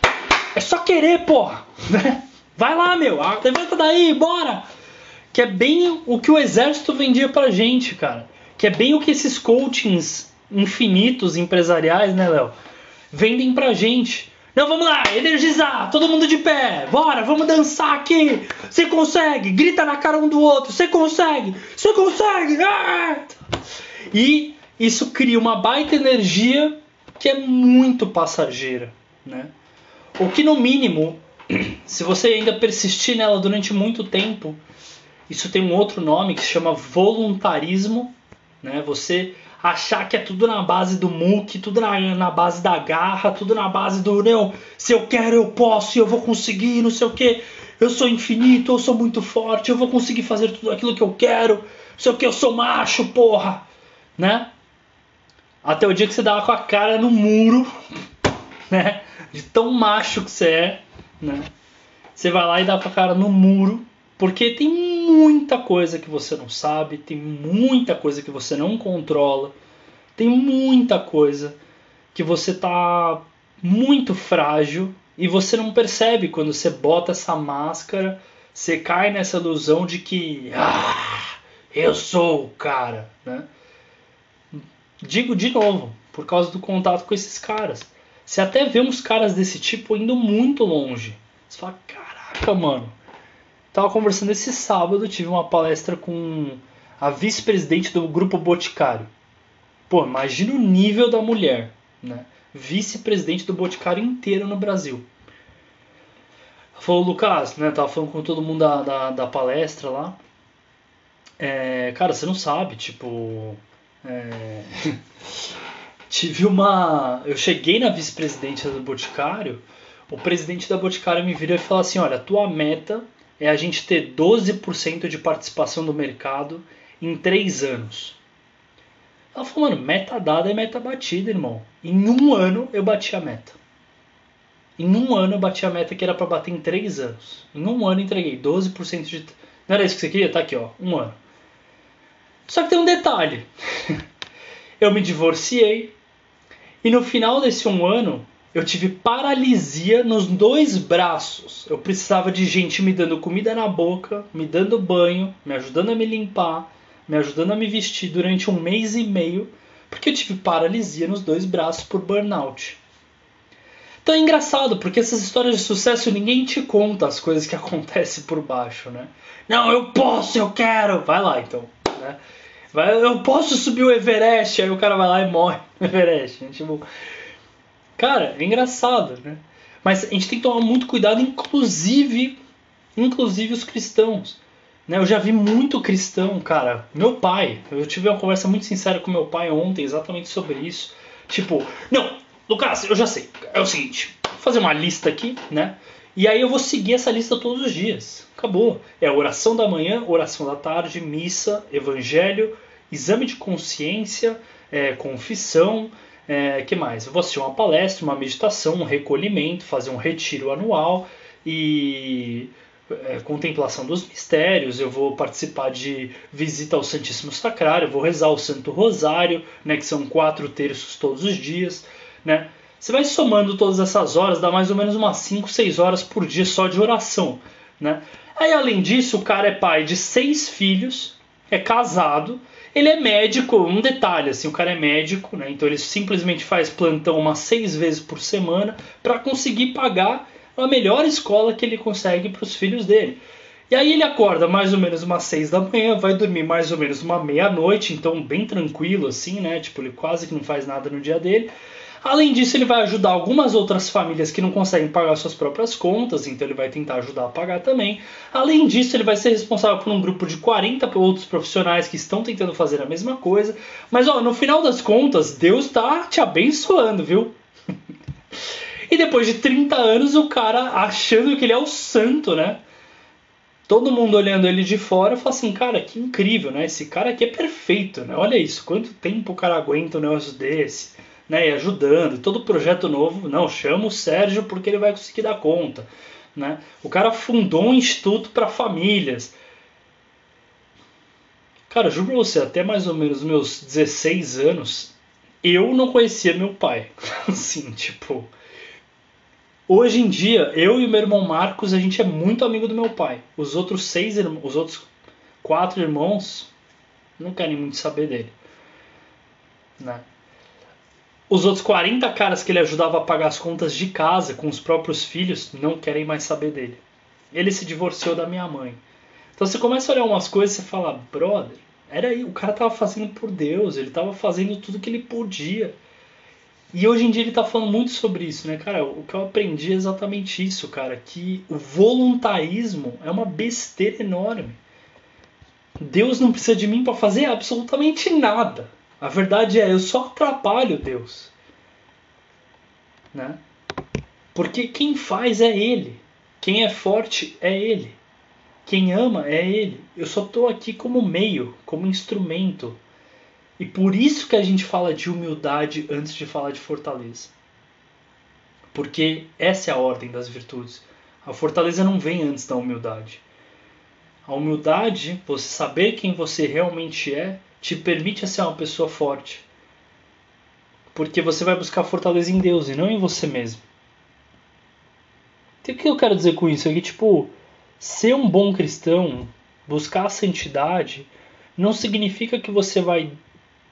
Speaker 1: é só querer, porra, né? Vai lá, meu, levanta daí, bora! Que é bem o que o exército vendia pra gente, cara. Que é bem o que esses coachings infinitos empresariais, né, Léo? Vendem pra gente. Não, vamos lá, energizar, todo mundo de pé, bora, vamos dançar aqui. Você consegue, grita na cara um do outro, você consegue, você consegue. Ah! E isso cria uma baita energia que é muito passageira, né? O que no mínimo se você ainda persistir nela durante muito tempo, isso tem um outro nome que se chama voluntarismo. Né? Você achar que é tudo na base do muque, tudo na, na base da garra, tudo na base do não, se eu quero eu posso, eu vou conseguir, não sei o que, eu sou infinito, eu sou muito forte, eu vou conseguir fazer tudo aquilo que eu quero, não sei o que, eu sou macho, porra, né? Até o dia que você dá com a cara no muro, né? De tão macho que você é, né? Você vai lá e dá com a cara no muro, porque tem muita coisa que você não sabe, tem muita coisa que você não controla, tem muita coisa que você tá muito frágil e você não percebe quando você bota essa máscara, você cai nessa ilusão de que ah, eu sou o cara, né? Digo de novo, por causa do contato com esses caras. Você até vê uns caras desse tipo indo muito longe. Você fala, caraca, mano. Tava conversando esse sábado, tive uma palestra com a vice-presidente do grupo Boticário. Pô, imagina o nível da mulher, né? Vice-presidente do Boticário inteiro no Brasil. Falou, Lucas, né? Tava falando com todo mundo da, da, da palestra lá. É, cara, você não sabe, tipo. É... Tive uma. Eu cheguei na vice-presidência do Boticário. O presidente da Boticário me virou e falou assim: Olha, a tua meta é a gente ter 12% de participação do mercado em 3 anos. Ela falou, mano, meta dada é meta batida, irmão. Em um ano eu bati a meta. Em um ano eu bati a meta que era para bater em 3 anos. Em um ano entreguei 12% de. Não era isso que você queria? Tá aqui, ó. Um ano. Só que tem um detalhe. eu me divorciei. E no final desse um ano, eu tive paralisia nos dois braços. Eu precisava de gente me dando comida na boca, me dando banho, me ajudando a me limpar, me ajudando a me vestir durante um mês e meio, porque eu tive paralisia nos dois braços por burnout. Então é engraçado, porque essas histórias de sucesso ninguém te conta as coisas que acontecem por baixo, né? Não, eu posso, eu quero! Vai lá então, né? Vai, eu posso subir o Everest, aí o cara vai lá e morre no Everest. Né? Tipo, cara, é engraçado, né? Mas a gente tem que tomar muito cuidado, inclusive, inclusive os cristãos. Né? Eu já vi muito cristão, cara. Meu pai, eu tive uma conversa muito sincera com meu pai ontem exatamente sobre isso. Tipo, não, Lucas, eu já sei. É o seguinte, vou fazer uma lista aqui, né? E aí eu vou seguir essa lista todos os dias. Acabou. É oração da manhã, oração da tarde, missa, evangelho, exame de consciência, é, confissão, é, que mais? Eu vou assistir uma palestra, uma meditação, um recolhimento, fazer um retiro anual e é, contemplação dos mistérios, eu vou participar de visita ao Santíssimo Sacrário, vou rezar o Santo Rosário, né, que são quatro terços todos os dias, né? Você vai somando todas essas horas, dá mais ou menos umas 5, 6 horas por dia só de oração, né? Aí além disso, o cara é pai de seis filhos, é casado, ele é médico, um detalhe, assim, o cara é médico, né? Então ele simplesmente faz plantão umas seis vezes por semana para conseguir pagar a melhor escola que ele consegue para os filhos dele. E aí ele acorda mais ou menos umas seis da manhã, vai dormir mais ou menos uma meia-noite, então bem tranquilo assim, né? Tipo, ele quase que não faz nada no dia dele. Além disso, ele vai ajudar algumas outras famílias que não conseguem pagar suas próprias contas, então ele vai tentar ajudar a pagar também. Além disso, ele vai ser responsável por um grupo de 40 outros profissionais que estão tentando fazer a mesma coisa. Mas ó, no final das contas, Deus está te abençoando, viu? e depois de 30 anos, o cara achando que ele é o santo, né? Todo mundo olhando ele de fora fala assim, cara, que incrível, né? Esse cara aqui é perfeito, né? Olha isso, quanto tempo o cara aguenta um negócio desse né, e ajudando, todo projeto novo, não, chama o Sérgio porque ele vai conseguir dar conta. Né? O cara fundou um instituto para famílias. Cara, juro pra você, até mais ou menos meus 16 anos, eu não conhecia meu pai. assim, tipo. Hoje em dia, eu e meu irmão Marcos, a gente é muito amigo do meu pai. Os outros seis irmãos, os outros quatro irmãos, não querem muito saber dele. Né? Os outros 40 caras que ele ajudava a pagar as contas de casa com os próprios filhos não querem mais saber dele. Ele se divorciou da minha mãe. Então você começa a olhar umas coisas e você fala, brother, era aí, o cara tava fazendo por Deus, ele tava fazendo tudo que ele podia. E hoje em dia ele tá falando muito sobre isso, né, cara? O que eu aprendi é exatamente isso, cara, que o voluntarismo é uma besteira enorme. Deus não precisa de mim para fazer absolutamente nada. A verdade é, eu só atrapalho Deus. Né? Porque quem faz é Ele. Quem é forte é Ele. Quem ama é Ele. Eu só estou aqui como meio, como instrumento. E por isso que a gente fala de humildade antes de falar de fortaleza. Porque essa é a ordem das virtudes. A fortaleza não vem antes da humildade. A humildade, você saber quem você realmente é, te permite ser uma pessoa forte. Porque você vai buscar fortaleza em Deus e não em você mesmo. Então, o que eu quero dizer com isso? É que, tipo, ser um bom cristão, buscar a santidade, não significa que você vai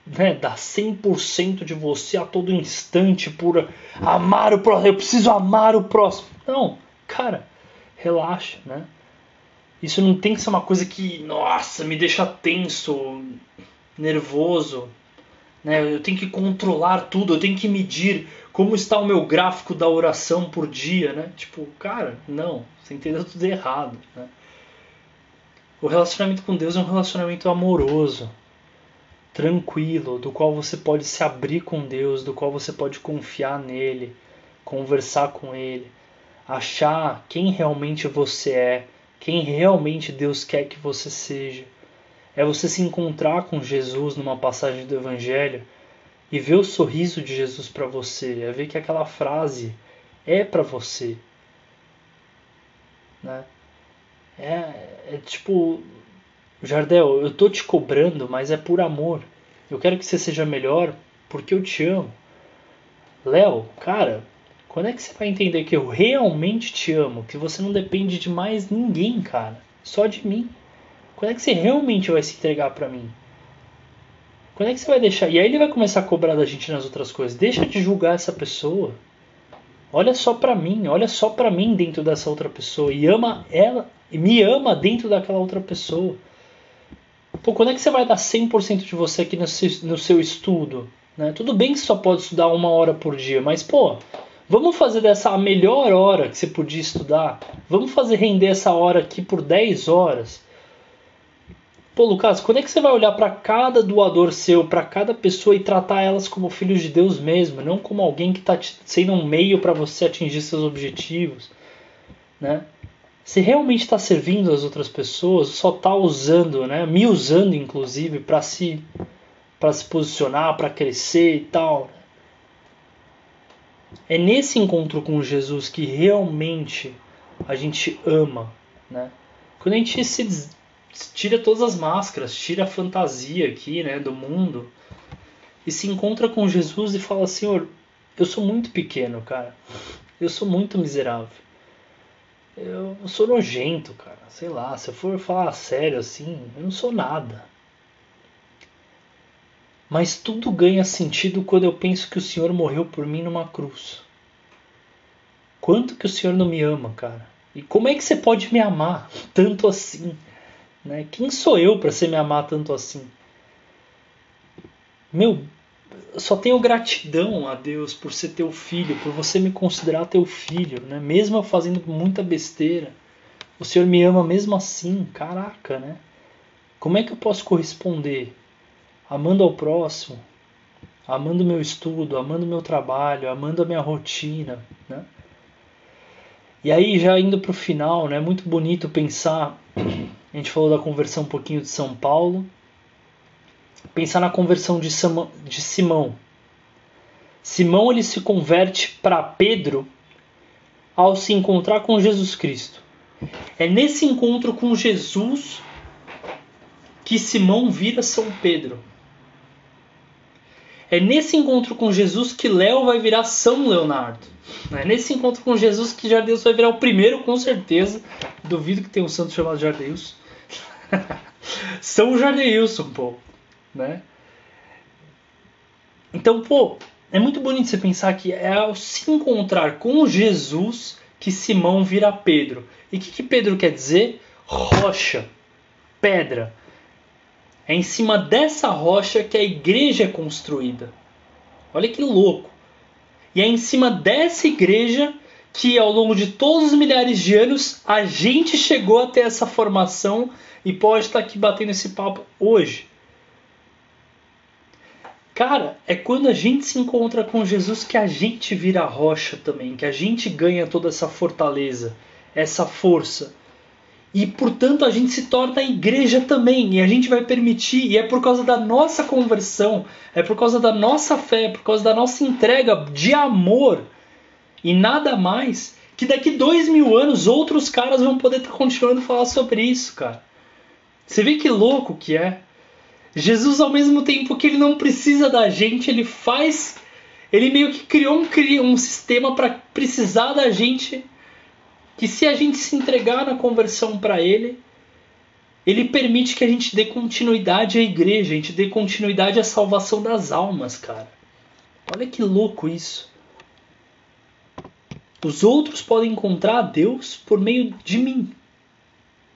Speaker 1: né, dar 100% de você a todo instante por amar o próximo. Eu preciso amar o próximo. Não, cara, relaxa, né? Isso não tem que ser uma coisa que, nossa, me deixa tenso, nervoso. Né? Eu tenho que controlar tudo, eu tenho que medir como está o meu gráfico da oração por dia, né? Tipo, cara, não, você entendeu tudo errado, né? O relacionamento com Deus é um relacionamento amoroso, tranquilo, do qual você pode se abrir com Deus, do qual você pode confiar nele, conversar com ele, achar quem realmente você é, quem realmente Deus quer que você seja. É você se encontrar com Jesus numa passagem do Evangelho e ver o sorriso de Jesus para você, é ver que aquela frase é para você. Né? É, é tipo, Jardel, eu tô te cobrando, mas é por amor. Eu quero que você seja melhor porque eu te amo. Léo, cara, quando é que você vai entender que eu realmente te amo? Que você não depende de mais ninguém, cara. Só de mim. Quando é que você realmente vai se entregar para mim? Quando é que você vai deixar? E aí ele vai começar a cobrar da gente nas outras coisas. Deixa de julgar essa pessoa. Olha só para mim, olha só para mim dentro dessa outra pessoa e ama ela, e me ama dentro daquela outra pessoa. Pô, quando é que você vai dar 100% de você aqui no seu, no seu estudo? Né? Tudo bem que só pode estudar uma hora por dia, mas pô, vamos fazer dessa a melhor hora que você podia estudar. Vamos fazer render essa hora aqui por 10 horas. Pô, Lucas, quando é que você vai olhar para cada doador seu, para cada pessoa e tratar elas como filhos de Deus mesmo, não como alguém que está sendo um meio para você atingir seus objetivos, né? Você realmente está servindo as outras pessoas, só está usando, né? Me usando inclusive para se para se posicionar, para crescer e tal. É nesse encontro com Jesus que realmente a gente ama, né? Quando a gente se tira todas as máscaras, tira a fantasia aqui, né, do mundo e se encontra com Jesus e fala: Senhor, eu sou muito pequeno, cara. Eu sou muito miserável. Eu sou nojento, cara. Sei lá, se eu for falar sério assim, eu não sou nada. Mas tudo ganha sentido quando eu penso que o Senhor morreu por mim numa cruz. Quanto que o Senhor não me ama, cara? E como é que você pode me amar tanto assim? Né? Quem sou eu para você me amar tanto assim? Meu, só tenho gratidão a Deus por ser teu filho, por você me considerar teu filho, né? Mesmo eu fazendo muita besteira, o Senhor me ama mesmo assim, caraca, né? Como é que eu posso corresponder? Amando ao próximo, amando meu estudo, amando meu trabalho, amando a minha rotina, né? E aí já indo para o final, né? Muito bonito pensar a gente falou da conversão um pouquinho de São Paulo. Pensar na conversão de, de Simão. Simão ele se converte para Pedro ao se encontrar com Jesus Cristo. É nesse encontro com Jesus que Simão vira São Pedro. É nesse encontro com Jesus que Léo vai virar São Leonardo. É nesse encontro com Jesus que Jardeus vai virar o primeiro, com certeza. Duvido que tenha um santo chamado Jardeus. São Janeilson, pô, né? Então, pô, é muito bonito você pensar que é ao se encontrar com Jesus que Simão vira Pedro. E o que, que Pedro quer dizer? Rocha, pedra. É em cima dessa rocha que a igreja é construída. Olha que louco. E é em cima dessa igreja que ao longo de todos os milhares de anos a gente chegou até essa formação e pode estar aqui batendo esse papo hoje. Cara, é quando a gente se encontra com Jesus que a gente vira rocha também, que a gente ganha toda essa fortaleza, essa força. E portanto a gente se torna igreja também, e a gente vai permitir, e é por causa da nossa conversão, é por causa da nossa fé, é por causa da nossa entrega de amor e nada mais, que daqui dois mil anos outros caras vão poder estar tá continuando a falar sobre isso, cara. Você vê que louco que é? Jesus, ao mesmo tempo que ele não precisa da gente, ele faz. Ele meio que criou um, um sistema para precisar da gente. Que se a gente se entregar na conversão para ele, ele permite que a gente dê continuidade à igreja, a gente dê continuidade à salvação das almas, cara. Olha que louco isso. Os outros podem encontrar Deus por meio de mim.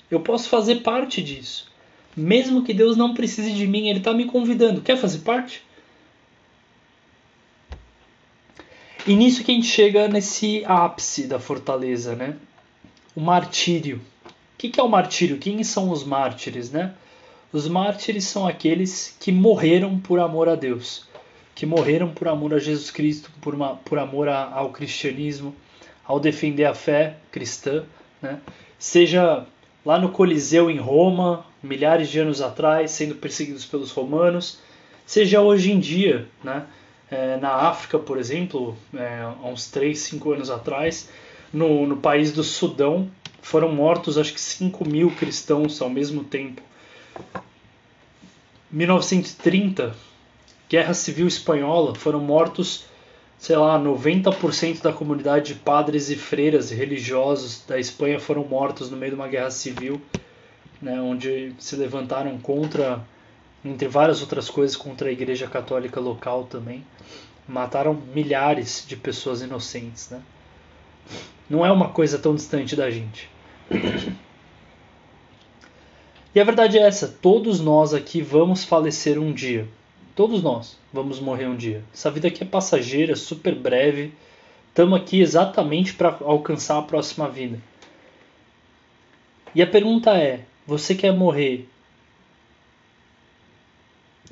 Speaker 1: Eu posso fazer parte disso. Mesmo que Deus não precise de mim, Ele está me convidando. Quer fazer parte? E nisso que a gente chega nesse ápice da fortaleza, né? O martírio. O que é o martírio? Quem são os mártires, né? Os mártires são aqueles que morreram por amor a Deus, que morreram por amor a Jesus Cristo, por, uma, por amor a, ao cristianismo, ao defender a fé cristã, né? Seja lá no Coliseu em Roma, milhares de anos atrás, sendo perseguidos pelos romanos, seja hoje em dia, né? É, na África, por exemplo, é, há uns 3, 5 anos atrás, no, no país do Sudão, foram mortos acho que 5 mil cristãos ao mesmo tempo. 1930, Guerra Civil Espanhola, foram mortos, sei lá, 90% da comunidade de padres e freiras religiosos da Espanha foram mortos no meio de uma guerra civil né, onde se levantaram contra, entre várias outras coisas, contra a Igreja Católica local também. Mataram milhares de pessoas inocentes. Né? Não é uma coisa tão distante da gente. E a verdade é essa: todos nós aqui vamos falecer um dia. Todos nós vamos morrer um dia. Essa vida aqui é passageira, super breve. Estamos aqui exatamente para alcançar a próxima vida. E a pergunta é: você quer morrer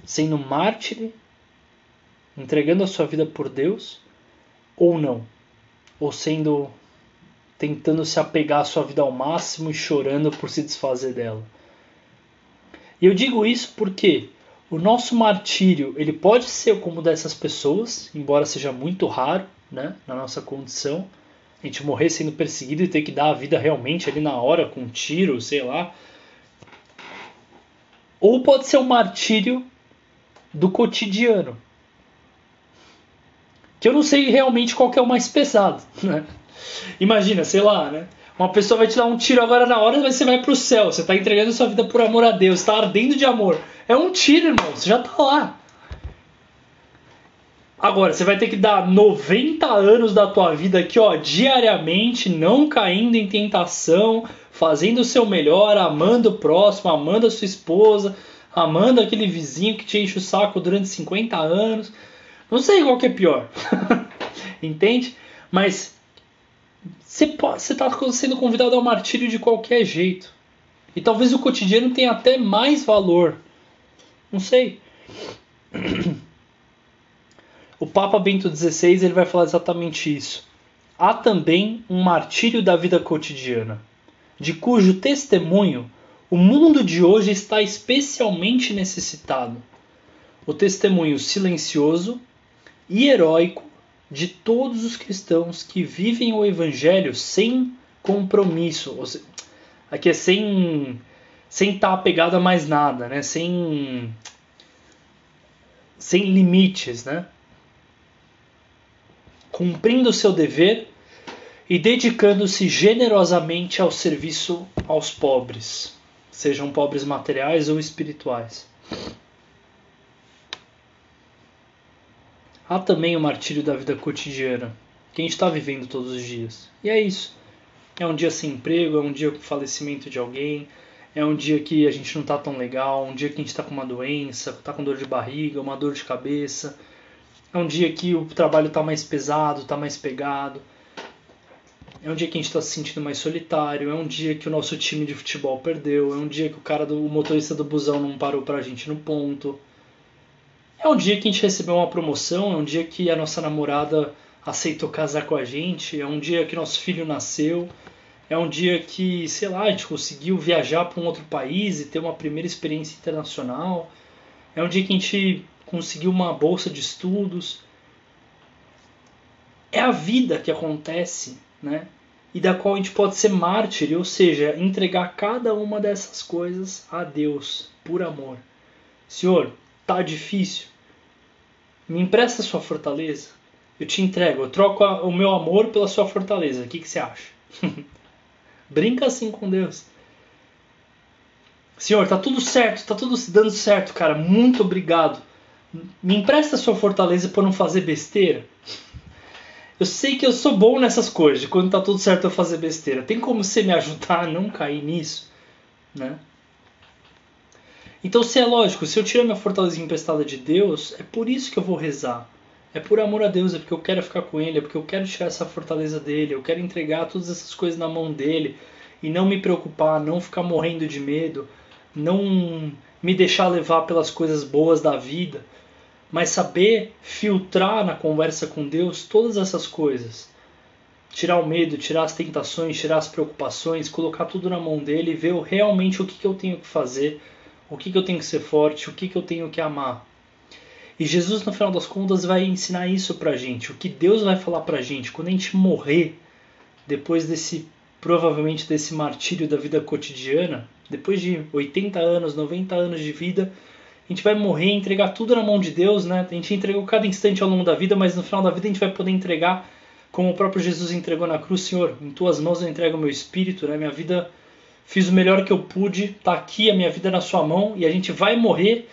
Speaker 1: sendo mártir, entregando a sua vida por Deus, ou não? Ou sendo tentando se apegar à sua vida ao máximo e chorando por se desfazer dela? E eu digo isso porque o nosso martírio ele pode ser como dessas pessoas, embora seja muito raro né, na nossa condição, a gente morrer sendo perseguido e ter que dar a vida realmente ali na hora com um tiro, sei lá, ou pode ser um martírio do cotidiano. Que eu não sei realmente qual é o mais pesado. Né? Imagina, sei lá, né? Uma pessoa vai te dar um tiro agora na hora e você vai pro céu. Você está entregando sua vida por amor a Deus, está ardendo de amor. É um tiro, irmão. Você já tá lá. Agora, você vai ter que dar 90 anos da tua vida aqui, ó, diariamente, não caindo em tentação, fazendo o seu melhor, amando o próximo, amando a sua esposa, amando aquele vizinho que te enche o saco durante 50 anos. Não sei qual que é pior. Entende? Mas você está sendo convidado ao martírio de qualquer jeito. E talvez o cotidiano tenha até mais valor. Não sei. O Papa Bento XVI ele vai falar exatamente isso. Há também um martírio da vida cotidiana, de cujo testemunho o mundo de hoje está especialmente necessitado. O testemunho silencioso e heróico de todos os cristãos que vivem o evangelho sem compromisso, seja, aqui é sem sem estar apegado a mais nada, né? Sem sem limites, né? cumprindo seu dever e dedicando-se generosamente ao serviço aos pobres, sejam pobres materiais ou espirituais. Há também o martírio da vida cotidiana, que a gente está vivendo todos os dias. E é isso. É um dia sem emprego, é um dia com falecimento de alguém, é um dia que a gente não está tão legal, um dia que a gente está com uma doença, está com dor de barriga, uma dor de cabeça, é um dia que o trabalho está mais pesado, está mais pegado. É um dia que a gente está se sentindo mais solitário. É um dia que o nosso time de futebol perdeu. É um dia que o cara do o motorista do busão não parou pra gente no ponto. É um dia que a gente recebeu uma promoção, é um dia que a nossa namorada aceitou casar com a gente, é um dia que nosso filho nasceu, é um dia que, sei lá, a gente conseguiu viajar para um outro país e ter uma primeira experiência internacional. É um dia que a gente conseguiu uma bolsa de estudos. É a vida que acontece, né? E da qual a gente pode ser mártir, ou seja, entregar cada uma dessas coisas a Deus por amor. Senhor, tá difícil. Me empresta sua fortaleza. Eu te entrego, eu troco o meu amor pela sua fortaleza. O que, que você acha? Brinca assim com Deus. Senhor, tá tudo certo, tá tudo dando certo, cara. Muito obrigado. Me empresta sua fortaleza para não fazer besteira. Eu sei que eu sou bom nessas coisas, de quando tá tudo certo eu fazer besteira. Tem como você me ajudar a não cair nisso, né? Então, se é lógico, se eu tirar minha fortaleza emprestada de Deus, é por isso que eu vou rezar. É por amor a Deus, é porque eu quero ficar com Ele, é porque eu quero tirar essa fortaleza dele, eu quero entregar todas essas coisas na mão dele e não me preocupar, não ficar morrendo de medo, não me deixar levar pelas coisas boas da vida, mas saber filtrar na conversa com Deus todas essas coisas. Tirar o medo, tirar as tentações, tirar as preocupações, colocar tudo na mão dele e ver realmente o que, que eu tenho que fazer, o que, que eu tenho que ser forte, o que, que eu tenho que amar. E Jesus, no final das contas, vai ensinar isso pra gente. O que Deus vai falar pra gente quando a gente morrer, depois desse, provavelmente, desse martírio da vida cotidiana, depois de 80 anos, 90 anos de vida, a gente vai morrer, entregar tudo na mão de Deus, né? A gente entregou cada instante ao longo da vida, mas no final da vida a gente vai poder entregar como o próprio Jesus entregou na cruz, Senhor, em tuas mãos eu entrego o meu espírito, né? Minha vida fiz o melhor que eu pude, tá aqui a minha vida na sua mão e a gente vai morrer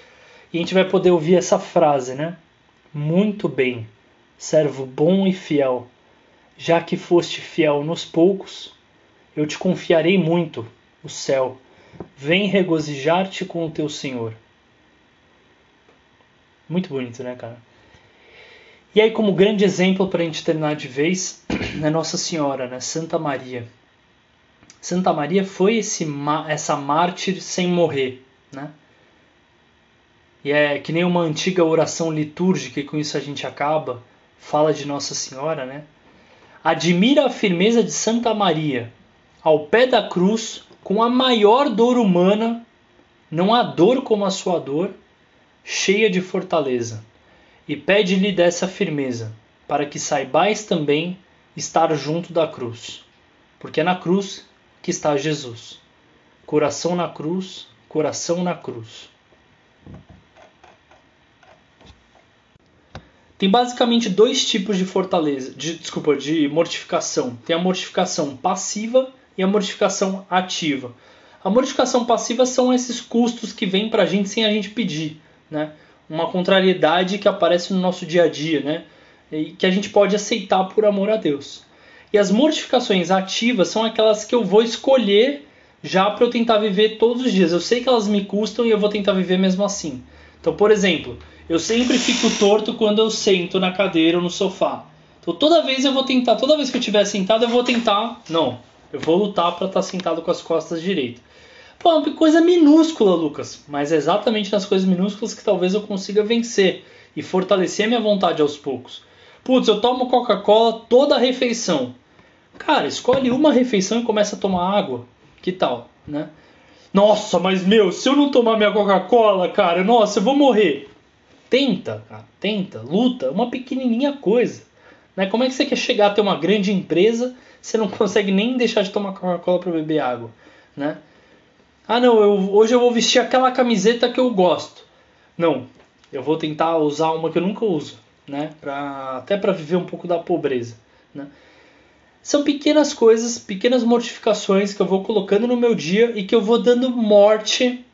Speaker 1: e a gente vai poder ouvir essa frase, né? Muito bem, servo bom e fiel. Já que foste fiel nos poucos, eu te confiarei muito, o céu. Vem regozijar-te com o teu Senhor. Muito bonito, né, cara? E aí, como grande exemplo para a gente terminar de vez, é Nossa Senhora, né? Santa Maria. Santa Maria foi esse, essa mártir sem morrer, né? E é que nem uma antiga oração litúrgica, e com isso a gente acaba, fala de Nossa Senhora, né? Admira a firmeza de Santa Maria, ao pé da cruz, com a maior dor humana, não há dor como a sua dor, cheia de fortaleza, e pede-lhe dessa firmeza, para que saibais também estar junto da cruz, porque é na cruz que está Jesus. Coração na cruz, coração na cruz. Tem basicamente dois tipos de fortaleza, de, desculpa, de mortificação. Tem a mortificação passiva e a mortificação ativa. A mortificação passiva são esses custos que vêm para a gente sem a gente pedir, né? Uma contrariedade que aparece no nosso dia a dia, né? E que a gente pode aceitar por amor a Deus. E as mortificações ativas são aquelas que eu vou escolher já para eu tentar viver todos os dias. Eu sei que elas me custam e eu vou tentar viver mesmo assim. Então, por exemplo, eu sempre fico torto quando eu sento na cadeira ou no sofá. Então toda vez eu vou tentar, toda vez que eu estiver sentado, eu vou tentar. Não, eu vou lutar para estar tá sentado com as costas direitas. Pô, uma coisa minúscula, Lucas, mas é exatamente nas coisas minúsculas que talvez eu consiga vencer e fortalecer minha vontade aos poucos. Putz, eu tomo Coca-Cola toda a refeição. Cara, escolhe uma refeição e começa a tomar água. Que tal, né? Nossa, mas meu, se eu não tomar minha Coca-Cola, cara, nossa, eu vou morrer. Tenta, cara, tenta, luta, uma pequenininha coisa. Né? Como é que você quer chegar a ter uma grande empresa você não consegue nem deixar de tomar Coca-Cola para beber água, né? Ah, não, eu, hoje eu vou vestir aquela camiseta que eu gosto. Não, eu vou tentar usar uma que eu nunca uso, né? Pra, até para viver um pouco da pobreza, né? São pequenas coisas, pequenas mortificações que eu vou colocando no meu dia e que eu vou dando morte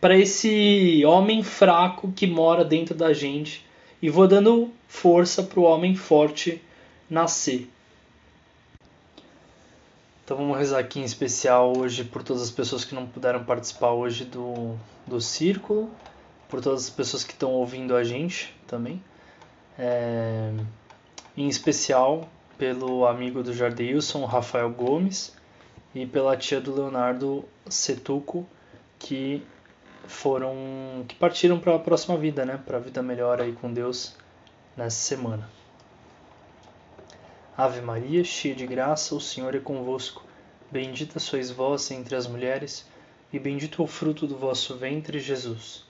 Speaker 1: para esse homem fraco que mora dentro da gente e vou dando força para o homem forte nascer. Então vamos rezar aqui em especial hoje por todas as pessoas que não puderam participar hoje do, do círculo, por todas as pessoas que estão ouvindo a gente também. É, em especial pelo amigo do Jardeilson, Rafael Gomes, e pela tia do Leonardo Setuco, que foram que partiram para a próxima vida, né? Para a vida melhor aí com Deus nessa semana. Ave Maria, cheia de graça, o Senhor é convosco. Bendita sois vós entre as mulheres, e bendito é o fruto do vosso ventre, Jesus.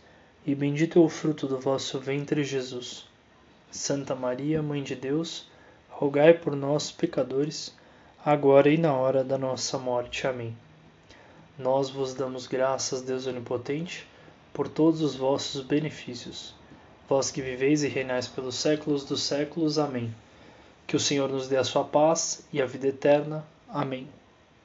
Speaker 1: e bendito é o fruto do vosso ventre, Jesus. Santa Maria, Mãe de Deus, rogai por nós, pecadores, agora e na hora da nossa morte. Amém. Nós vos damos graças, Deus Onipotente, por todos os vossos benefícios. Vós que viveis e reinais pelos séculos dos séculos. Amém. Que o Senhor nos dê a sua paz e a vida eterna. Amém.